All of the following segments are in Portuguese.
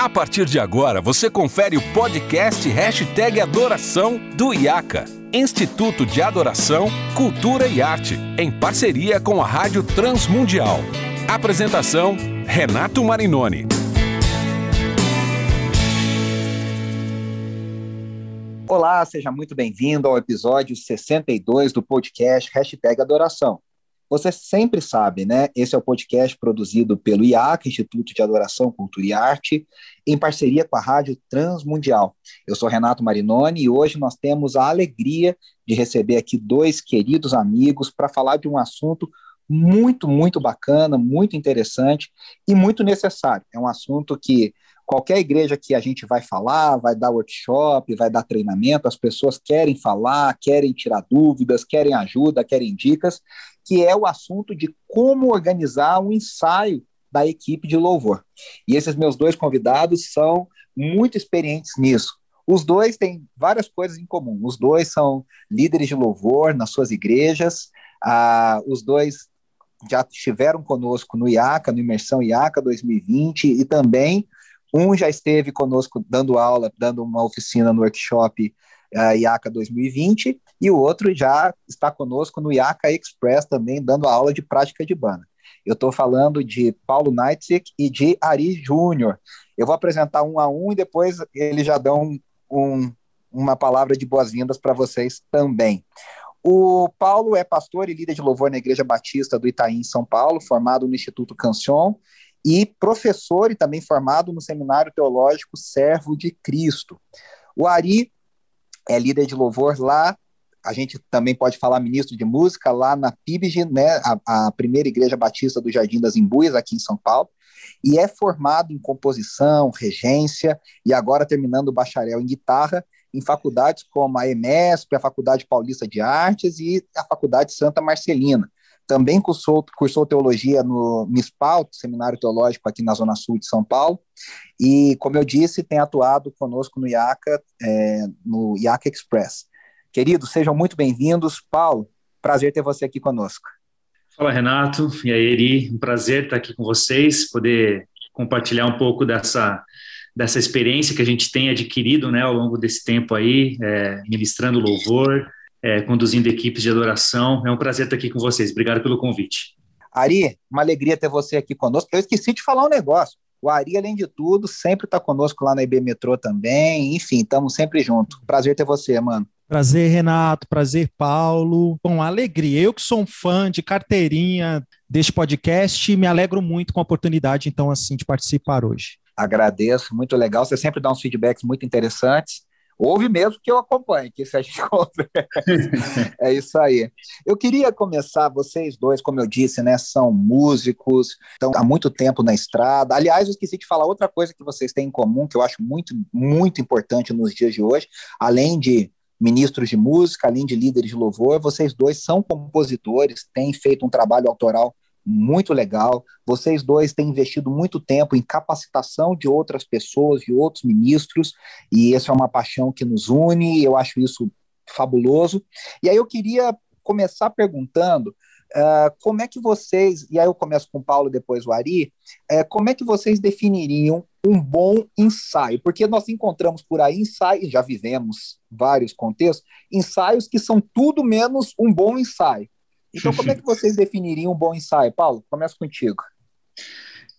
A partir de agora, você confere o podcast Hashtag Adoração do IACA, Instituto de Adoração, Cultura e Arte, em parceria com a Rádio Transmundial. Apresentação, Renato Marinoni. Olá, seja muito bem-vindo ao episódio 62 do podcast Hashtag Adoração. Você sempre sabe, né? Esse é o podcast produzido pelo IAC, Instituto de Adoração, Cultura e Arte, em parceria com a Rádio Transmundial. Eu sou Renato Marinoni e hoje nós temos a alegria de receber aqui dois queridos amigos para falar de um assunto muito, muito bacana, muito interessante e muito necessário. É um assunto que qualquer igreja que a gente vai falar, vai dar workshop, vai dar treinamento, as pessoas querem falar, querem tirar dúvidas, querem ajuda, querem dicas, que é o assunto de como organizar um ensaio da equipe de louvor. E esses meus dois convidados são muito experientes nisso. Os dois têm várias coisas em comum. Os dois são líderes de louvor nas suas igrejas. Ah, os dois já estiveram conosco no IACA, no Imersão IACA 2020, e também um já esteve conosco dando aula, dando uma oficina no workshop uh, IACA 2020, e o outro já está conosco no IACA Express também, dando aula de prática de banda. Eu estou falando de Paulo Neitzik e de Ari Júnior. Eu vou apresentar um a um e depois eles já dão um, uma palavra de boas-vindas para vocês também. O Paulo é pastor e líder de louvor na Igreja Batista do Itaim, São Paulo, formado no Instituto Cancion, e professor e também formado no Seminário Teológico Servo de Cristo. O Ari é líder de louvor lá, a gente também pode falar ministro de música lá na PIBG, né, a, a primeira igreja batista do Jardim das Imbuias, aqui em São Paulo, e é formado em composição, regência, e agora terminando o bacharel em guitarra, em faculdades como a EMESP, a Faculdade Paulista de Artes e a Faculdade Santa Marcelina também cursou, cursou teologia no MISPAL, Seminário Teológico aqui na Zona Sul de São Paulo, e, como eu disse, tem atuado conosco no IACA, é, no IACA Express. Queridos, sejam muito bem-vindos. Paulo, prazer ter você aqui conosco. Fala, Renato. E aí, Eri, um prazer estar aqui com vocês, poder compartilhar um pouco dessa, dessa experiência que a gente tem adquirido né, ao longo desse tempo aí, é, ministrando louvor, é, conduzindo equipes de adoração. É um prazer estar aqui com vocês. Obrigado pelo convite. Ari, uma alegria ter você aqui conosco. Eu esqueci de falar um negócio. O Ari, além de tudo, sempre está conosco lá na IB Metrô também. Enfim, estamos sempre juntos. Prazer ter você, mano. Prazer, Renato. Prazer, Paulo. Bom, alegria. Eu que sou um fã de carteirinha deste podcast, me alegro muito com a oportunidade, então, assim, de participar hoje. Agradeço, muito legal. Você sempre dá uns feedbacks muito interessantes. Ouve mesmo que eu acompanhe, que isso a gente é isso aí. Eu queria começar, vocês dois, como eu disse, né, são músicos, estão há muito tempo na estrada. Aliás, eu esqueci de falar outra coisa que vocês têm em comum, que eu acho muito, muito importante nos dias de hoje, além de ministros de música, além de líderes de louvor, vocês dois são compositores, têm feito um trabalho autoral muito legal. Vocês dois têm investido muito tempo em capacitação de outras pessoas, de outros ministros, e essa é uma paixão que nos une, eu acho isso fabuloso. E aí eu queria começar perguntando uh, como é que vocês, e aí eu começo com o Paulo, depois o Ari, uh, como é que vocês definiriam um bom ensaio? Porque nós encontramos por aí ensaios, já vivemos vários contextos, ensaios que são tudo menos um bom ensaio. Então, como é que vocês definiriam um bom ensaio? Paulo, começa contigo.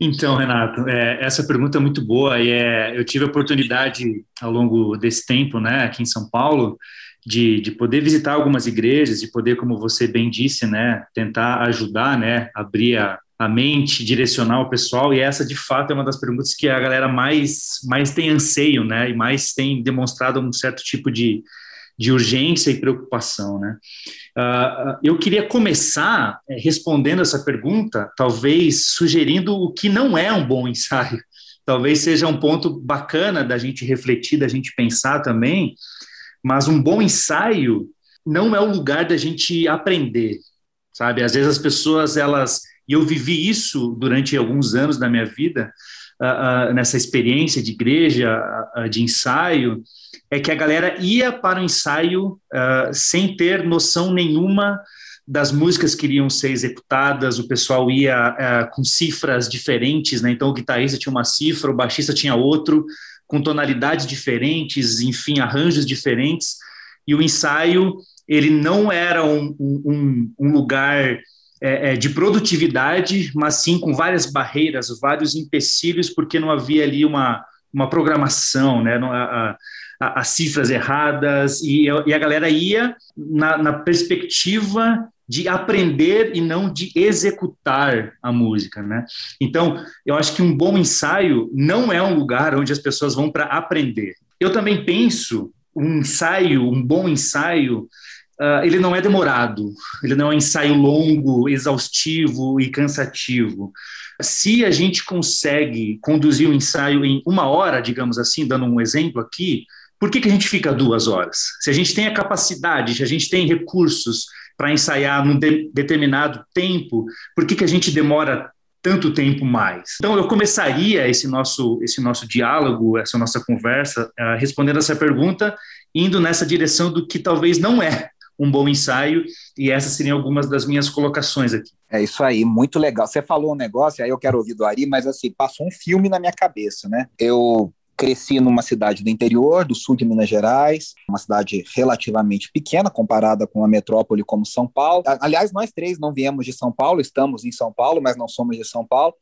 Então, Renato, é, essa pergunta é muito boa e é, eu tive a oportunidade ao longo desse tempo, né, aqui em São Paulo, de, de poder visitar algumas igrejas, de poder, como você bem disse, né, tentar ajudar, né, abrir a, a mente, direcionar o pessoal, e essa, de fato, é uma das perguntas que a galera mais, mais tem anseio, né, e mais tem demonstrado um certo tipo de, de urgência e preocupação, né. Uh, eu queria começar eh, respondendo essa pergunta, talvez sugerindo o que não é um bom ensaio. Talvez seja um ponto bacana da gente refletir, da gente pensar também, mas um bom ensaio não é o lugar da gente aprender, sabe? Às vezes as pessoas, elas. E eu vivi isso durante alguns anos da minha vida, uh, uh, nessa experiência de igreja, de ensaio, é que a galera ia para o ensaio uh, sem ter noção nenhuma das músicas que iriam ser executadas, o pessoal ia é, com cifras diferentes, né? Então o guitarrista tinha uma cifra, o baixista tinha outro, com tonalidades diferentes, enfim, arranjos diferentes. E o ensaio ele não era um, um, um lugar é, é, de produtividade, mas sim com várias barreiras, vários empecilhos, porque não havia ali uma, uma programação, né? A, a, as cifras erradas, e, e, a galera ia na, na perspectiva de aprender e não de executar a música, né? Então, eu acho que um bom ensaio não é um lugar onde as pessoas vão para aprender. Eu também penso um ensaio, um bom ensaio, uh, ele não é demorado, ele não é um ensaio longo, exaustivo e cansativo. Se a gente consegue conduzir o um ensaio em uma hora, digamos assim, dando um exemplo aqui, por que, que a gente fica duas horas? Se a gente tem a capacidade, se a gente tem recursos para ensaiar num de determinado tempo, por que, que a gente demora tanto tempo mais? Então, eu começaria esse nosso, esse nosso diálogo, essa nossa conversa, uh, respondendo essa pergunta, indo nessa direção do que talvez não é um bom ensaio, e essas seriam algumas das minhas colocações aqui. É isso aí, muito legal. Você falou um negócio, aí eu quero ouvir do Ari, mas assim, passou um filme na minha cabeça, né? Eu cresci numa cidade do interior, do sul de Minas Gerais, uma cidade relativamente pequena comparada com uma metrópole como São Paulo. Aliás, nós três não viemos de São Paulo, estamos em São Paulo, mas não somos de São Paulo.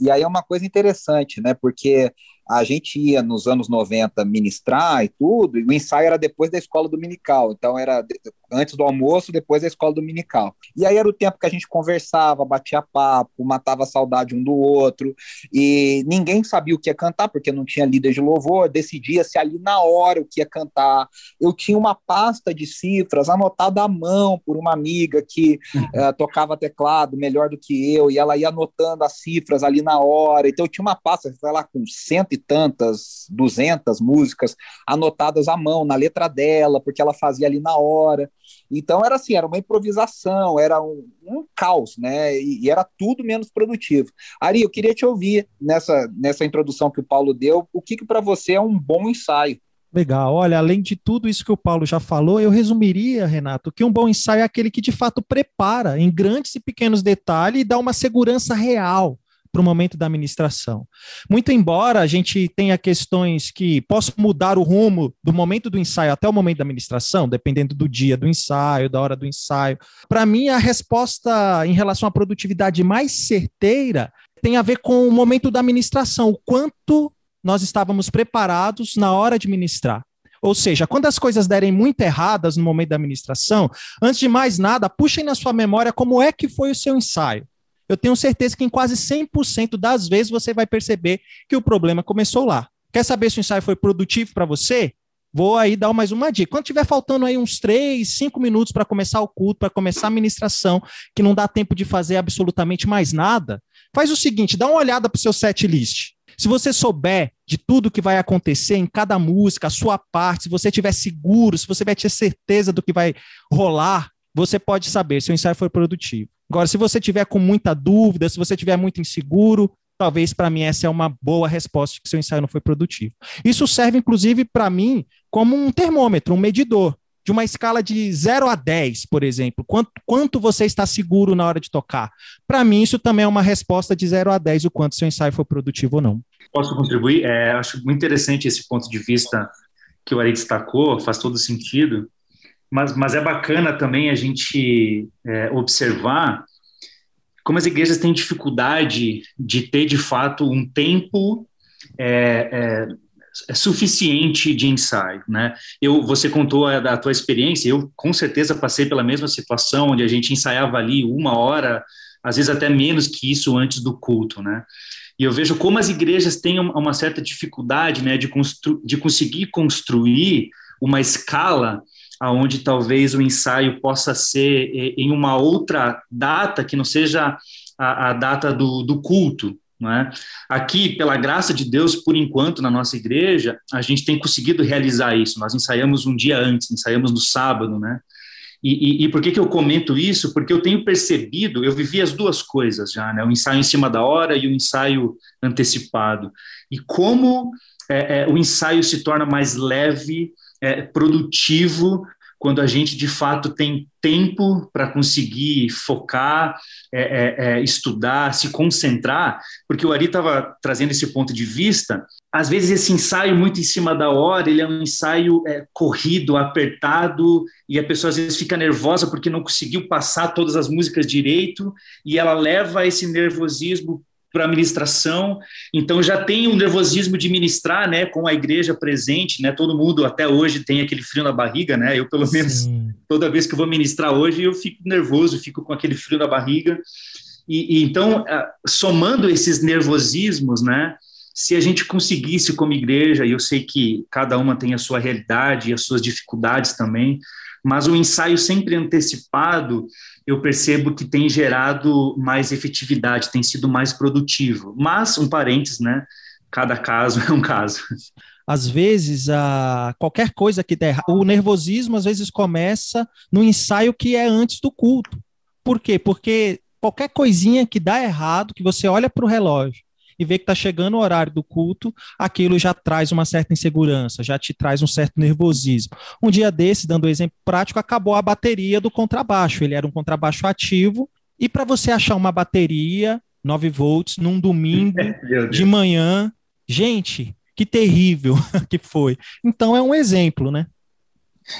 E aí é uma coisa interessante, né? Porque a gente ia nos anos 90 ministrar e tudo, e o ensaio era depois da escola dominical, então era antes do almoço, depois da escola dominical. E aí era o tempo que a gente conversava, batia papo, matava a saudade um do outro, e ninguém sabia o que ia cantar, porque não tinha líder de louvor, decidia-se ali na hora o que ia cantar. Eu tinha uma pasta de cifras anotada à mão por uma amiga que uh, tocava teclado melhor do que eu, e ela ia anotando as cifras ali na hora, então eu tinha uma pasta, sei lá, com cento e tantas, duzentas músicas anotadas à mão, na letra dela, porque ela fazia ali na hora. Então era assim, era uma improvisação, era um, um caos, né? E, e, era tudo menos produtivo. Ari, eu queria te ouvir nessa, nessa introdução que o Paulo deu, o que, que para você é um bom ensaio? Legal. Olha, além de tudo isso que o Paulo já falou, eu resumiria, Renato, que um bom ensaio é aquele que de fato prepara em grandes e pequenos detalhes e dá uma segurança real para o momento da administração. Muito embora a gente tenha questões que possam mudar o rumo do momento do ensaio até o momento da administração, dependendo do dia do ensaio, da hora do ensaio, para mim a resposta em relação à produtividade mais certeira tem a ver com o momento da administração, o quanto nós estávamos preparados na hora de ministrar. Ou seja, quando as coisas derem muito erradas no momento da administração, antes de mais nada, puxem na sua memória como é que foi o seu ensaio eu tenho certeza que em quase 100% das vezes você vai perceber que o problema começou lá. Quer saber se o ensaio foi produtivo para você? Vou aí dar mais uma dica. Quando tiver faltando aí uns 3, 5 minutos para começar o culto, para começar a ministração, que não dá tempo de fazer absolutamente mais nada, faz o seguinte, dá uma olhada para o seu set list. Se você souber de tudo que vai acontecer em cada música, a sua parte, se você tiver seguro, se você vai ter certeza do que vai rolar, você pode saber se o ensaio foi produtivo. Agora, se você tiver com muita dúvida, se você tiver muito inseguro, talvez para mim essa é uma boa resposta que seu ensaio não foi produtivo. Isso serve, inclusive, para mim como um termômetro, um medidor. De uma escala de 0 a 10, por exemplo, quanto, quanto você está seguro na hora de tocar? Para mim, isso também é uma resposta de 0 a 10, o quanto seu ensaio foi produtivo ou não. Posso contribuir? É, acho muito interessante esse ponto de vista que o Ari destacou, faz todo sentido. Mas, mas é bacana também a gente é, observar como as igrejas têm dificuldade de ter, de fato, um tempo é, é, é suficiente de ensaio, né? Eu, você contou a, a tua experiência, eu com certeza passei pela mesma situação, onde a gente ensaiava ali uma hora, às vezes até menos que isso antes do culto, né? E eu vejo como as igrejas têm uma certa dificuldade, né, de, de conseguir construir uma escala aonde talvez o ensaio possa ser eh, em uma outra data que não seja a, a data do, do culto. É? Aqui, pela graça de Deus, por enquanto, na nossa igreja, a gente tem conseguido realizar isso. Nós ensaiamos um dia antes, ensaiamos no sábado, né? E, e, e, por que, que eu comento isso? Porque eu tenho percebido, eu vivi as duas coisas já, né? O ensaio em cima da hora e o ensaio antecipado. E como é, é, o ensaio se torna mais leve, é, produtivo, quando a gente de fato tem tempo para conseguir focar, é, é, é, estudar, se concentrar, porque o Ari estava trazendo esse ponto de vista. Às vezes esse ensaio muito em cima da hora, ele é um ensaio é, corrido, apertado, e a pessoa às vezes fica nervosa porque não conseguiu passar todas as músicas direito, e ela leva esse nervosismo para a ministração, então já tem um nervosismo de ministrar, né, com a igreja presente, né, todo mundo até hoje tem aquele frio na barriga, né, eu pelo menos Sim. toda vez que eu vou ministrar hoje eu fico nervoso, fico com aquele frio na barriga, e, e então somando esses nervosismos, né, se a gente conseguisse como igreja, e eu sei que cada uma tem a sua realidade e as suas dificuldades também, mas o ensaio sempre antecipado, eu percebo que tem gerado mais efetividade, tem sido mais produtivo. Mas, um parênteses, né? Cada caso é um caso. Às vezes, a, qualquer coisa que der, o nervosismo às vezes começa no ensaio que é antes do culto. Por quê? Porque qualquer coisinha que dá errado, que você olha para o relógio e vê que está chegando o horário do culto, aquilo já traz uma certa insegurança, já te traz um certo nervosismo. Um dia desse, dando um exemplo prático, acabou a bateria do contrabaixo. Ele era um contrabaixo ativo, e para você achar uma bateria 9 volts num domingo de manhã, gente, que terrível que foi. Então é um exemplo, né?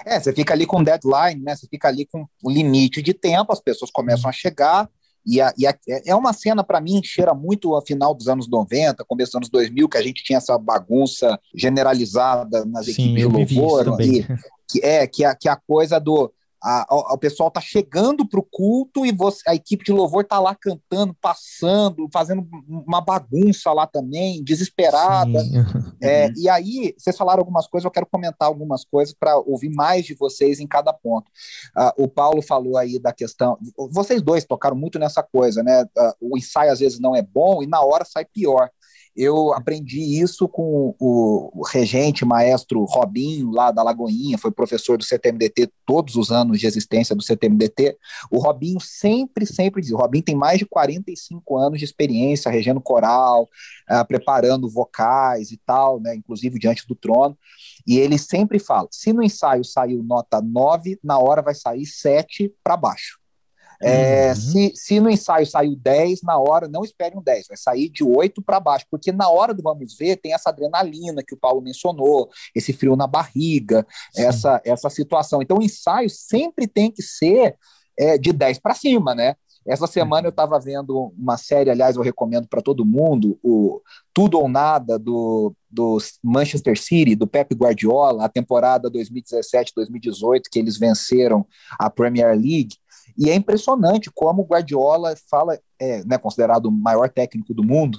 É, você fica ali com deadline, né? Você fica ali com o limite de tempo, as pessoas começam a chegar, e, a, e a, é uma cena, para mim, cheira muito a final dos anos 90, começo dos anos 2000, que a gente tinha essa bagunça generalizada nas Sim, equipes de louvor. E, que, é, que a, que a coisa do o pessoal tá chegando para o culto e você, a equipe de louvor tá lá cantando, passando, fazendo uma bagunça lá também, desesperada. É, e aí, vocês falaram algumas coisas, eu quero comentar algumas coisas para ouvir mais de vocês em cada ponto. Uh, o Paulo falou aí da questão. Vocês dois tocaram muito nessa coisa, né? Uh, o ensaio às vezes não é bom e na hora sai pior. Eu aprendi isso com o, regente, maestro Robinho, lá da Lagoinha, foi professor do CTMDT todos os anos de existência do CTMDT. O Robinho sempre, sempre diz: o Robinho tem mais de 45 anos de experiência regendo coral, uh, preparando vocais e tal, né, inclusive diante do trono. E ele sempre fala: se no ensaio saiu nota 9, na hora vai sair 7 para baixo. É, uhum. se, se no ensaio saiu 10, na hora não espere um 10, vai sair de 8 para baixo, porque na hora do vamos ver tem essa adrenalina que o Paulo mencionou, esse frio na barriga, essa, essa situação. Então o ensaio sempre tem que ser é, de 10 para cima, né? Essa semana eu estava vendo uma série, aliás, eu recomendo para todo mundo, o Tudo ou Nada do, do Manchester City, do Pep Guardiola, a temporada 2017-2018, que eles venceram a Premier League. E é impressionante como o Guardiola fala, é né, considerado o maior técnico do mundo,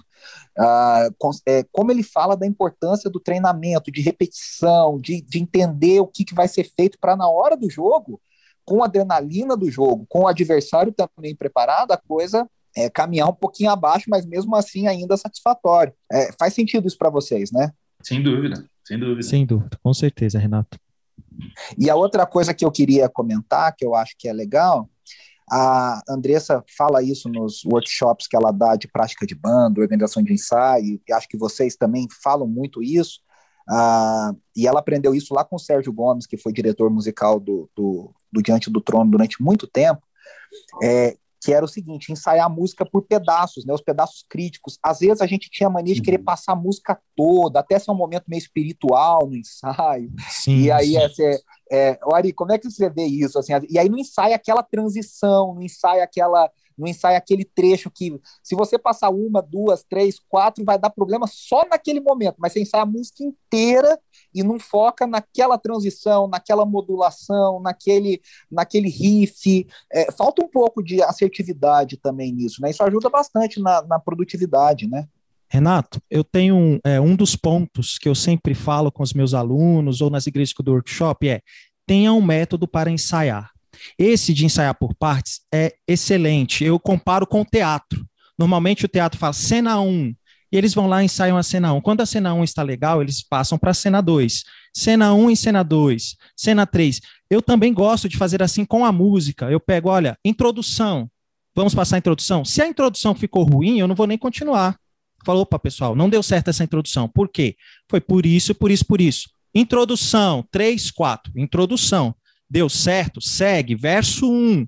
uh, é, como ele fala da importância do treinamento, de repetição, de, de entender o que, que vai ser feito para na hora do jogo, com a adrenalina do jogo, com o adversário também preparado, a coisa é, caminhar um pouquinho abaixo, mas mesmo assim ainda satisfatório. É, faz sentido isso para vocês, né? Sem dúvida, sem dúvida. Sem dúvida, com certeza, Renato. E a outra coisa que eu queria comentar, que eu acho que é legal, a Andressa fala isso nos workshops que ela dá de prática de banda, organização de ensaio, e acho que vocês também falam muito isso. Uh, e ela aprendeu isso lá com o Sérgio Gomes, que foi diretor musical do, do, do Diante do Trono durante muito tempo, é, que era o seguinte, ensaiar a música por pedaços, né, os pedaços críticos. Às vezes a gente tinha mania de querer uhum. passar a música toda, até ser um momento meio espiritual no ensaio. Sim, e aí sim. é, é, Ari, como é que você vê isso? Assim, e aí não ensaia aquela transição, não ensaia aquela não ensaia aquele trecho que, se você passar uma, duas, três, quatro, vai dar problema só naquele momento, mas você ensaia a música inteira e não foca naquela transição, naquela modulação, naquele, naquele riff. É, falta um pouco de assertividade também nisso, né? Isso ajuda bastante na, na produtividade, né? Renato, eu tenho um, é, um dos pontos que eu sempre falo com os meus alunos ou nas igrejas do workshop é tenha um método para ensaiar. Esse de ensaiar por partes é excelente. Eu comparo com o teatro. Normalmente o teatro fala cena 1, e eles vão lá e ensaiam a cena 1. Quando a cena 1 está legal, eles passam para a cena 2. Cena 1 e cena 2, cena 3. Eu também gosto de fazer assim com a música. Eu pego, olha, introdução. Vamos passar a introdução. Se a introdução ficou ruim, eu não vou nem continuar. Falou, opa, pessoal, não deu certo essa introdução. Por quê? Foi por isso, por isso, por isso. Introdução, 3, 4. Introdução. Deu certo? Segue. Verso 1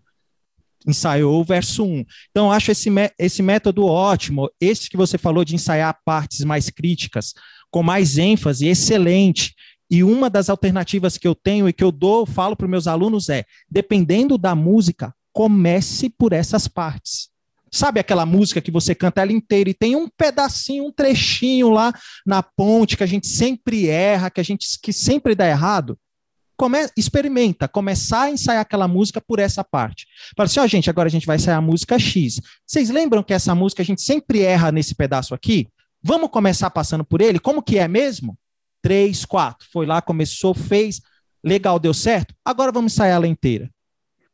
ensaiou o verso 1. Então, acho esse, esse método ótimo. Esse que você falou de ensaiar partes mais críticas, com mais ênfase, excelente. E uma das alternativas que eu tenho e que eu dou, falo para os meus alunos é: dependendo da música, comece por essas partes. Sabe aquela música que você canta ela inteira e tem um pedacinho, um trechinho lá na ponte que a gente sempre erra, que a gente que sempre dá errado? Come, experimenta, começar a ensaiar aquela música por essa parte. Fala assim, ó, oh, gente, agora a gente vai ensaiar a música X. Vocês lembram que essa música a gente sempre erra nesse pedaço aqui? Vamos começar passando por ele? Como que é mesmo? Três, quatro. Foi lá, começou, fez. Legal, deu certo? Agora vamos ensaiar ela inteira.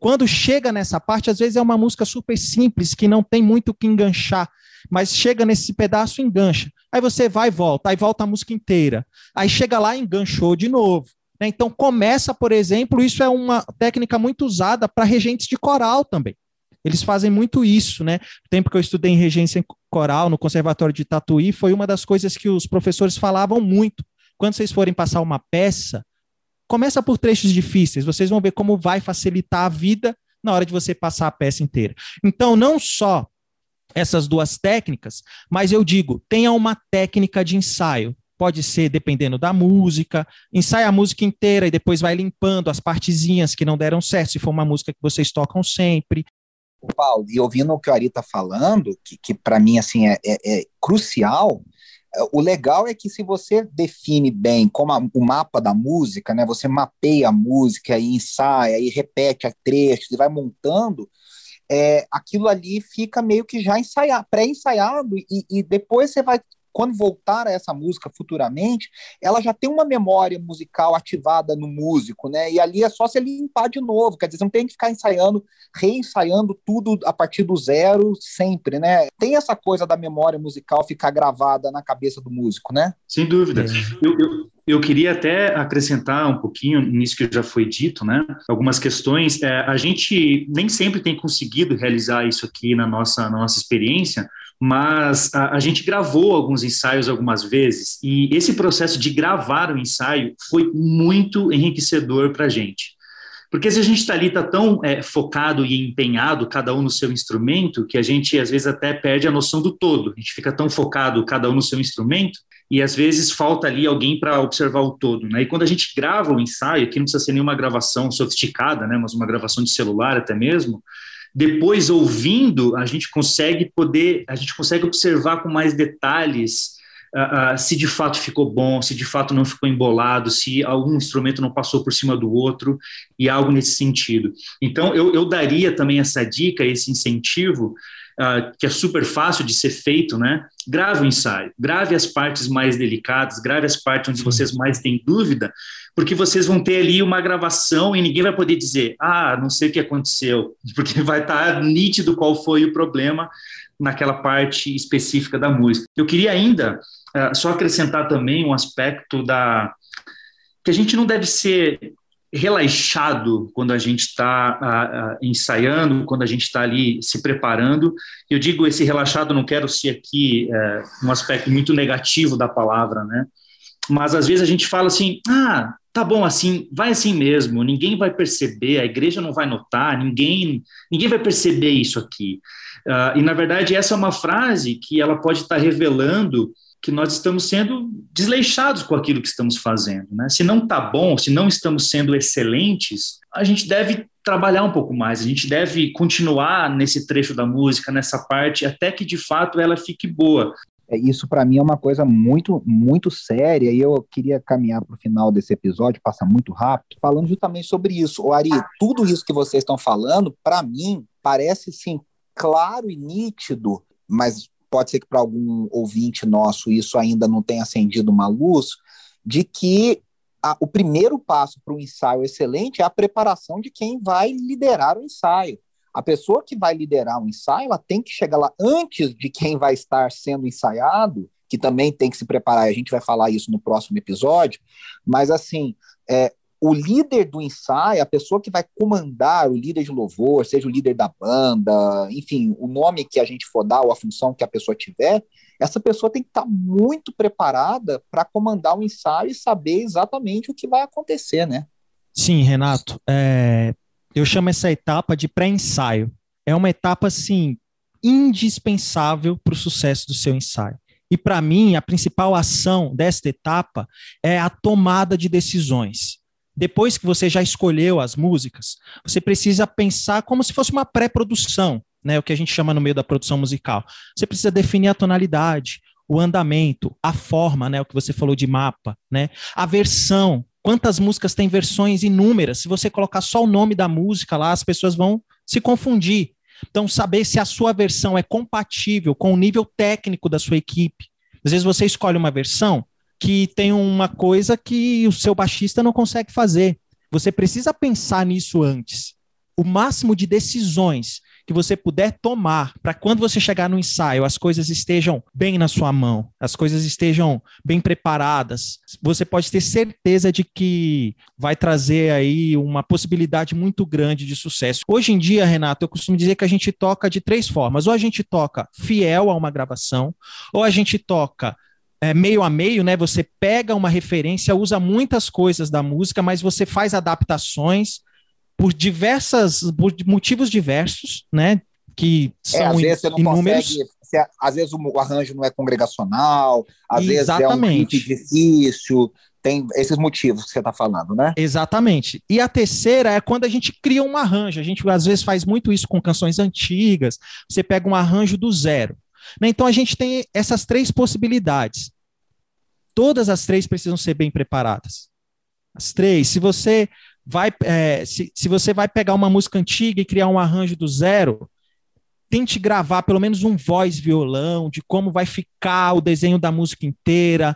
Quando chega nessa parte, às vezes é uma música super simples, que não tem muito o que enganchar, mas chega nesse pedaço engancha. Aí você vai e volta, aí volta a música inteira. Aí chega lá e enganchou de novo. Né? Então, começa, por exemplo, isso é uma técnica muito usada para regentes de coral também. Eles fazem muito isso, né? O tempo que eu estudei em regência coral no Conservatório de Tatuí foi uma das coisas que os professores falavam muito. Quando vocês forem passar uma peça, começa por trechos difíceis, vocês vão ver como vai facilitar a vida na hora de você passar a peça inteira. Então, não só essas duas técnicas, mas eu digo, tenha uma técnica de ensaio pode ser dependendo da música, ensaia a música inteira e depois vai limpando as partezinhas que não deram certo, se for uma música que vocês tocam sempre. Paulo, e ouvindo o que o Ari está falando, que, que para mim assim é, é, é, crucial, o legal é que se você define bem como a, o mapa da música, né, você mapeia a música e ensaia e repete a trechos e vai montando, é, aquilo ali fica meio que já ensaiado, pré-ensaiado e, e depois você vai quando voltar a essa música futuramente, ela já tem uma memória musical ativada no músico, né? E ali é só se limpar de novo, quer dizer, você não tem que ficar ensaiando, reensaiando tudo a partir do zero sempre, né? Tem essa coisa da memória musical ficar gravada na cabeça do músico, né? Sem dúvida. É. Eu, eu, eu queria até acrescentar um pouquinho nisso que já foi dito, né? Algumas questões. É, a gente nem sempre tem conseguido realizar isso aqui na nossa, na nossa experiência, mas a, a, gente gravou alguns ensaios algumas vezes e esse processo de gravar o ensaio foi muito enriquecedor para a gente. Porque se a gente está ali, está tão é, focado e empenhado, cada um no seu instrumento, que a gente às vezes até perde a noção do todo. A gente fica tão focado, cada um no seu instrumento, e às vezes falta ali alguém para observar o todo. Né? E quando a gente grava o ensaio, que não precisa ser nenhuma gravação sofisticada, né? mas uma gravação de celular até mesmo, depois ouvindo a gente consegue poder a gente consegue observar com mais detalhes uh, uh, se de fato ficou bom se de fato não ficou embolado se algum instrumento não passou por cima do outro e algo nesse sentido. Então eu, eu daria também essa dica esse incentivo Uh, que é super fácil de ser feito, né? Grave o ensaio, grave as partes mais delicadas, grave as partes onde vocês mais têm dúvida, porque vocês vão ter ali uma gravação e ninguém vai poder dizer, ah, não sei o que aconteceu, porque vai estar nítido qual foi o problema naquela parte específica da música. Eu queria ainda uh, só acrescentar também um aspecto da que a gente não deve ser relaxado quando a gente está ensaiando, quando a gente está ali se preparando. Eu digo esse relaxado, não quero ser aqui uh, um aspecto muito negativo da palavra, né? Mas às vezes a gente fala assim, ah, tá bom assim, vai assim mesmo, ninguém vai perceber, a igreja não vai notar, ninguém, ninguém vai perceber isso aqui. Uh, e na verdade essa é uma frase que ela pode estar revelando que nós estamos sendo desleixados com aquilo que estamos fazendo, né? Se não tá bom, se não estamos sendo excelentes, a gente deve trabalhar um pouco mais, a gente deve continuar nesse trecho da música, nessa parte, até que de fato ela fique boa. É, isso para mim é uma coisa muito, muito séria e eu queria caminhar para o final desse episódio, passa muito rápido, falando justamente sobre isso. O Ari, tudo isso que vocês estão falando, para mim, parece sim claro e nítido, mas pode ser que para algum ouvinte nosso isso ainda não tenha acendido uma luz, de que a, o primeiro passo para um ensaio excelente é a preparação de quem vai liderar o ensaio. A pessoa que vai liderar o ensaio, ela tem que chegar lá antes de quem vai estar sendo ensaiado, que também tem que se preparar. A gente vai falar isso no próximo episódio. Mas assim, é, o líder do ensaio, a pessoa que vai comandar, o líder de louvor, seja o líder da banda, enfim, o nome que a gente for dar ou a função que a pessoa tiver, essa pessoa tem que estar muito preparada para comandar o ensaio e saber exatamente o que vai acontecer, né? Sim, Renato. É, eu chamo essa etapa de pré-ensaio. É uma etapa, assim, indispensável para o sucesso do seu ensaio. E para mim, a principal ação desta etapa é a tomada de decisões. Depois que você já escolheu as músicas, você precisa pensar como se fosse uma pré-produção, né, o que a gente chama no meio da produção musical. Você precisa definir a tonalidade, o andamento, a forma, né, o que você falou de mapa, né, a versão. Quantas músicas têm versões inúmeras? Se você colocar só o nome da música lá, as pessoas vão se confundir. Então, saber se a sua versão é compatível com o nível técnico da sua equipe. Às vezes você escolhe uma versão que tem uma coisa que o seu baixista não consegue fazer. Você precisa pensar nisso antes. O máximo de decisões que você puder tomar para quando você chegar no ensaio, as coisas estejam bem na sua mão, as coisas estejam bem preparadas. Você pode ter certeza de que vai trazer aí uma possibilidade muito grande de sucesso. Hoje em dia, Renato, eu costumo dizer que a gente toca de três formas: ou a gente toca fiel a uma gravação, ou a gente toca é, meio a meio, né? Você pega uma referência, usa muitas coisas da música, mas você faz adaptações por diversas, por motivos diversos, né? Que são é, às vezes você não inúmeros. Consegue, você, às vezes o arranjo não é congregacional, às Exatamente. vezes é um difícil, tem esses motivos que você está falando, né? Exatamente. E a terceira é quando a gente cria um arranjo. A gente às vezes faz muito isso com canções antigas. Você pega um arranjo do zero. Né? Então a gente tem essas três possibilidades. Todas as três precisam ser bem preparadas. As três. Se você vai, é, se, se você vai pegar uma música antiga e criar um arranjo do zero, tente gravar pelo menos um voz violão de como vai ficar o desenho da música inteira,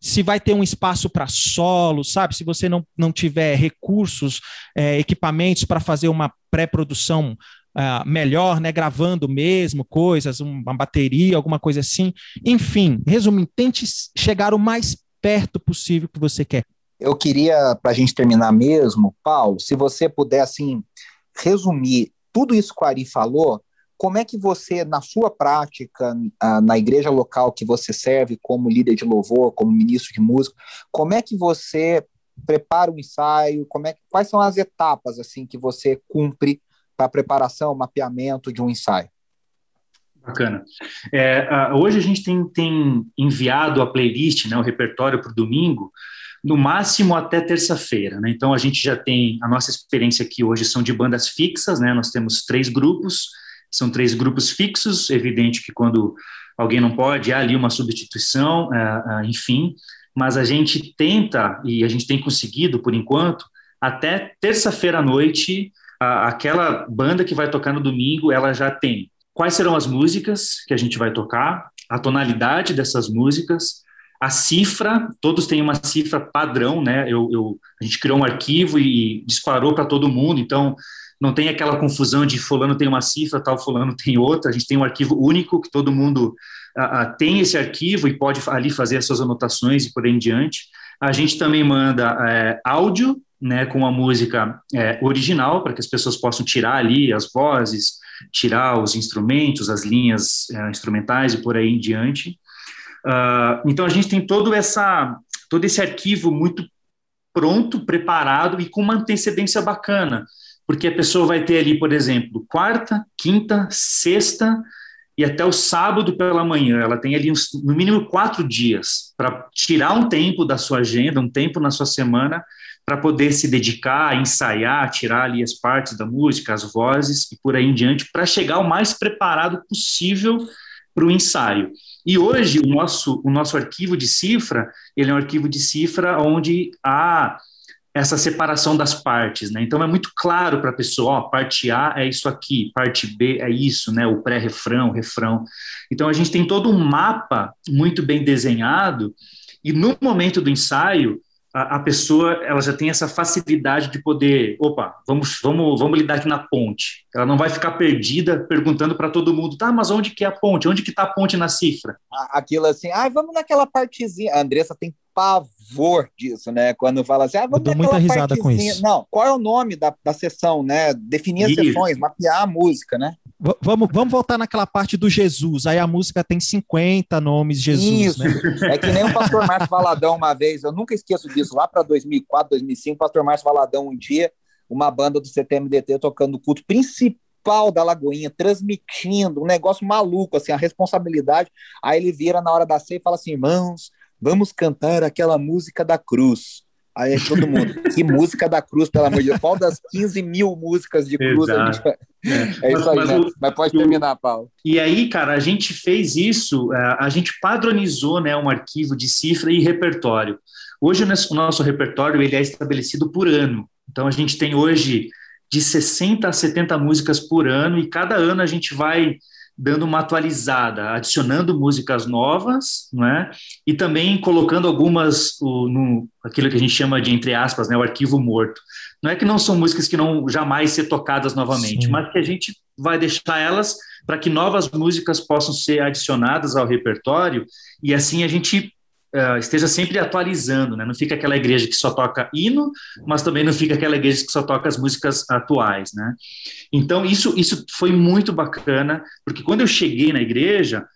se vai ter um espaço para solo, sabe? Se você não, não tiver recursos, é, equipamentos para fazer uma pré-produção uh, melhor, né? Gravando mesmo coisas, uma bateria, alguma coisa assim. Enfim, resumindo, tente chegar o mais perto possível que você quer. Eu queria, para a gente terminar mesmo, Paulo, se você puder, assim, resumir tudo isso que o Ari falou, como é que você, na sua prática, na igreja local que você serve como líder de louvor, como ministro de música, como é que você prepara o ensaio, como é, quais são as etapas assim que você cumpre para preparação, mapeamento de um ensaio? Bacana. É, hoje a gente tem, tem enviado a playlist, né, o repertório para o domingo, no máximo até terça-feira. Né? Então, a gente já tem, a nossa experiência aqui hoje são de bandas fixas, né? nós temos três grupos, são três grupos fixos, evidente que quando alguém não pode, há ali uma substituição, uh, uh, enfim, mas a gente tenta, e a gente tem conseguido por enquanto, até terça-feira à noite, uh, aquela banda que vai tocar no domingo, ela já tem quais serão as músicas que a gente vai tocar, a tonalidade dessas músicas, a cifra, todos têm uma cifra padrão, né? Eu, eu a gente criou um arquivo e disparou para todo mundo, então não tem aquela confusão de fulano tem uma cifra, tal fulano tem outra. A gente tem um arquivo único que todo mundo tem esse arquivo e pode ali fazer as suas anotações e por aí em diante. A gente também manda é, áudio, né, com a música é, original para que as pessoas possam tirar ali as vozes, tirar os instrumentos, as linhas é, instrumentais e por aí em diante. Uh, então a gente tem todo essa todo esse arquivo muito pronto, preparado e com uma antecedência bacana, porque a pessoa vai ter ali, por exemplo, quarta, quinta, sexta e até o sábado pela manhã. Ela tem ali uns, no mínimo quatro dias para tirar um tempo da sua agenda, um tempo na sua semana para poder se dedicar, ensaiar, tirar ali as partes da música, as vozes e por aí em diante, para chegar o mais preparado possível para o ensaio. E hoje o nosso, o nosso arquivo de cifra, ele é um arquivo de cifra onde há essa separação das partes, né? Então é muito claro para a pessoa, ó, parte A é isso aqui, parte B é isso, né? O pré-refrão, o refrão. Então a gente tem todo um mapa muito bem desenhado e no momento do ensaio a, a, pessoa ela já tem essa facilidade de poder, opa, vamos, vamos, vamos lidar aqui na ponte. Ela não vai ficar perdida perguntando para todo mundo, tá, mas onde que é a ponte? Onde que está a ponte na cifra? Aquilo assim, ah, vamos naquela partezinha. A Andressa tem pavor disso, né? Quando fala assim, ah, vamos dou muita risada com isso. Não, qual é o nome da, da sessão, né? Definir as sessões, mapear a música, né? Vamos, vamos voltar naquela parte do Jesus. Aí a música tem 50 nomes Jesus. Isso. Né? É que nem o pastor Márcio Valadão uma vez, eu nunca esqueço disso, lá para 2004, 2005, o pastor Márcio Valadão um dia, uma banda do CTMDT tocando o culto principal da Lagoinha, transmitindo um negócio maluco, assim, a responsabilidade. Aí ele vira na hora da ceia e fala assim: irmãos, vamos cantar aquela música da cruz. Aí todo mundo, que música da cruz, pelo amor de Deus, qual das 15 mil músicas de cruz Exato. a gente. É, é isso aí, mas, né? O, mas pode terminar, Paulo. E aí, cara, a gente fez isso, é, a gente padronizou né, um arquivo de cifra e repertório. Hoje o nosso repertório ele é estabelecido por ano. Então a gente tem hoje de 60 a 70 músicas por ano e cada ano a gente vai dando uma atualizada, adicionando músicas novas, não é? E também colocando algumas o, no aquilo que a gente chama de entre aspas, né, o arquivo morto. Não é que não são músicas que não jamais ser tocadas novamente, Sim. mas que a gente vai deixar elas para que novas músicas possam ser adicionadas ao repertório e assim a gente uh, esteja sempre atualizando, né? Não fica aquela igreja que só toca hino, mas também não fica aquela igreja que só toca as músicas atuais, né? Então isso isso foi muito bacana, porque quando eu cheguei na igreja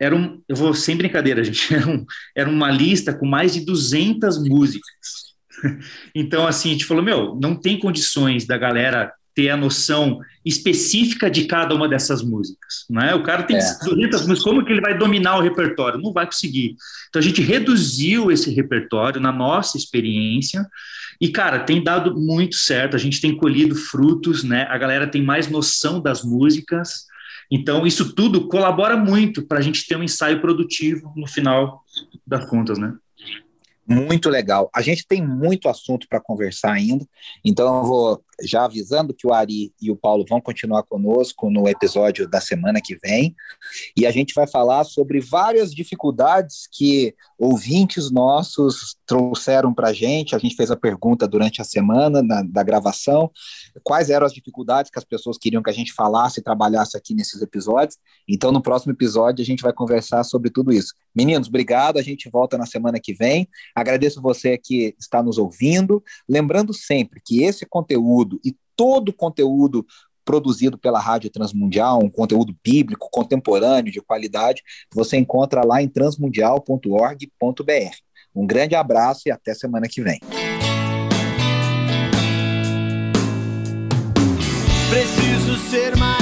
era um, eu vou sem brincadeira, gente, era, um, era uma lista com mais de 200 músicas. Então, assim, a gente falou, meu, não tem condições da galera ter a noção específica de cada uma dessas músicas, né? O cara tem é. 200 músicas, como que ele vai dominar o repertório? Não vai conseguir. Então a gente reduziu esse repertório na nossa experiência e cara, tem dado muito certo, a gente tem colhido frutos, né? A galera tem mais noção das músicas. Então isso tudo colabora muito para a gente ter um ensaio produtivo no final das contas, né? Muito legal. A gente tem muito assunto para conversar ainda, então eu vou já avisando que o Ari e o Paulo vão continuar conosco no episódio da semana que vem, e a gente vai falar sobre várias dificuldades que ouvintes nossos trouxeram para a gente. A gente fez a pergunta durante a semana na, da gravação, quais eram as dificuldades que as pessoas queriam que a gente falasse e trabalhasse aqui nesses episódios. Então, no próximo episódio, a gente vai conversar sobre tudo isso. Meninos, obrigado. A gente volta na semana que vem. Agradeço você que está nos ouvindo. Lembrando sempre que esse conteúdo conteúdo e todo o conteúdo produzido pela Rádio Transmundial, um conteúdo bíblico, contemporâneo, de qualidade, você encontra lá em transmundial.org.br. Um grande abraço e até semana que vem. Preciso ser mais